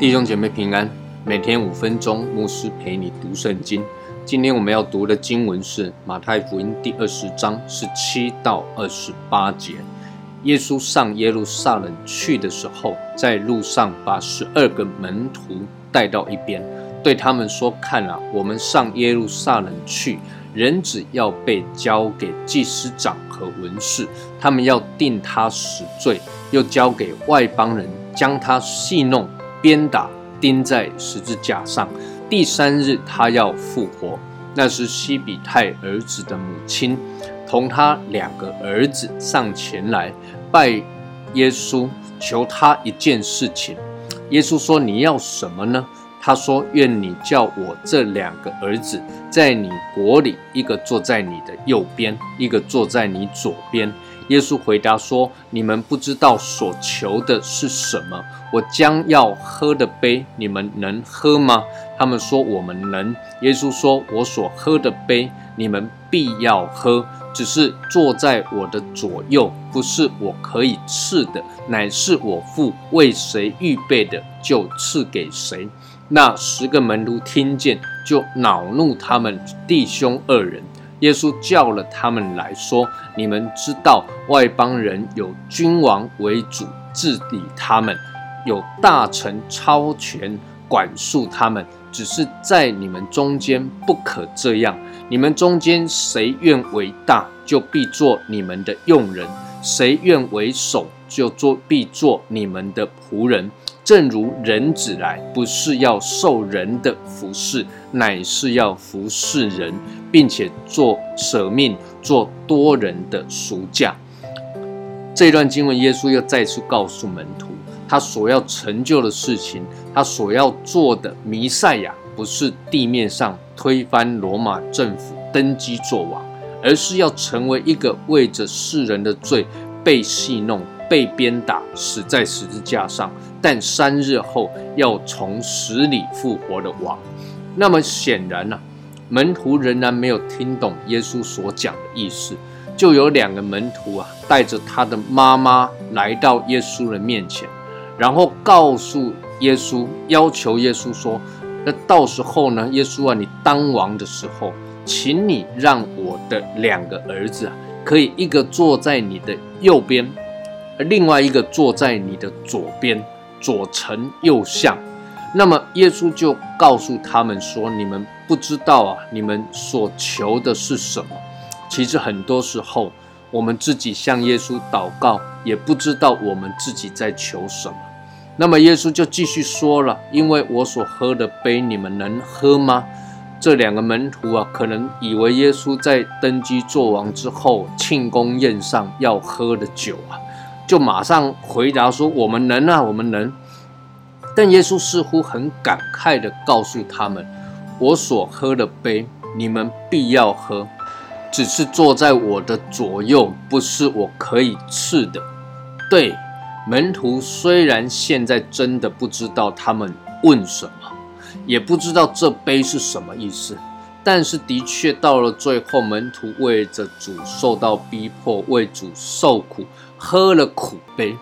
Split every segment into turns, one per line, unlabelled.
弟兄姐妹平安，每天五分钟，牧师陪你读圣经。今天我们要读的经文是马太福音第二十章十七到二十八节。耶稣上耶路撒冷去的时候，在路上把十二个门徒带到一边，对他们说：“看啊，我们上耶路撒冷去，人子要被交给祭司长和文士，他们要定他死罪，又交给外邦人将他戏弄。”鞭打钉在十字架上，第三日他要复活。那是西比泰儿子的母亲，同他两个儿子上前来拜耶稣，求他一件事情。耶稣说：“你要什么呢？”他说：“愿你叫我这两个儿子在你国里，一个坐在你的右边，一个坐在你左边。”耶稣回答说：“你们不知道所求的是什么。我将要喝的杯，你们能喝吗？”他们说：“我们能。”耶稣说：“我所喝的杯，你们必要喝。只是坐在我的左右，不是我可以赐的，乃是我父为谁预备的，就赐给谁。”那十个门徒听见，就恼怒他们弟兄二人。耶稣叫了他们来说：“你们知道，外邦人有君王为主治理他们，有大臣超权管束他们。只是在你们中间不可这样。你们中间谁愿为大，就必做你们的用人；谁愿为首，就做必做你们的仆人。”正如人子来，不是要受人的服侍，乃是要服侍人，并且做舍命、做多人的赎价。这段经文，耶稣又再次告诉门徒，他所要成就的事情，他所要做的弥赛亚，不是地面上推翻罗马政府、登基做王，而是要成为一个为着世人的罪被戏弄。被鞭打，死在十字架上，但三日后要从死里复活的王。那么显然呢，门徒仍然没有听懂耶稣所讲的意思。就有两个门徒啊，带着他的妈妈来到耶稣的面前，然后告诉耶稣，要求耶稣说：“那到时候呢，耶稣啊，你当王的时候，请你让我的两个儿子，可以一个坐在你的右边。”另外一个坐在你的左边，左丞右相。那么耶稣就告诉他们说：“你们不知道啊，你们所求的是什么？其实很多时候，我们自己向耶稣祷告，也不知道我们自己在求什么。”那么耶稣就继续说了：“因为我所喝的杯，你们能喝吗？”这两个门徒啊，可能以为耶稣在登基做王之后，庆功宴上要喝的酒啊。就马上回答说：“我们能啊，我们能。”但耶稣似乎很感慨地告诉他们：“我所喝的杯，你们必要喝；只是坐在我的左右，不是我可以赐的。”对，门徒虽然现在真的不知道他们问什么，也不知道这杯是什么意思，但是的确到了最后，门徒为着主受到逼迫，为主受苦。喝了苦杯，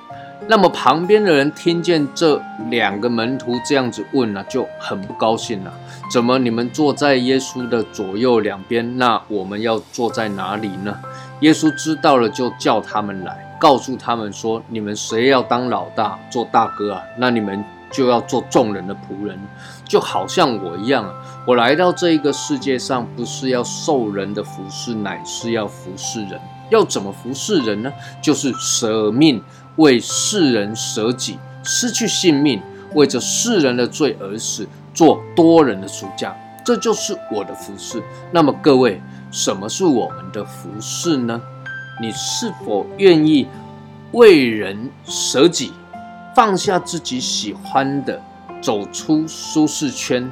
那么旁边的人听见这两个门徒这样子问呢，就很不高兴了。怎么你们坐在耶稣的左右两边，那我们要坐在哪里呢？耶稣知道了，就叫他们来，告诉他们说：你们谁要当老大，做大哥啊？那你们就要做众人的仆人，就好像我一样啊。我来到这一个世界上，不是要受人的服侍，乃是要服侍人。要怎么服侍人呢？就是舍命为世人舍己，失去性命，为着世人的罪而死，做多人的赎价。这就是我的服侍。那么各位，什么是我们的服侍呢？你是否愿意为人舍己，放下自己喜欢的，走出舒适圈、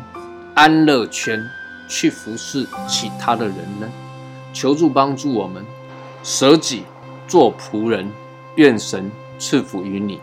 安乐圈，去服侍其他的人呢？求助帮助我们。舍己做仆人，愿神赐福于你。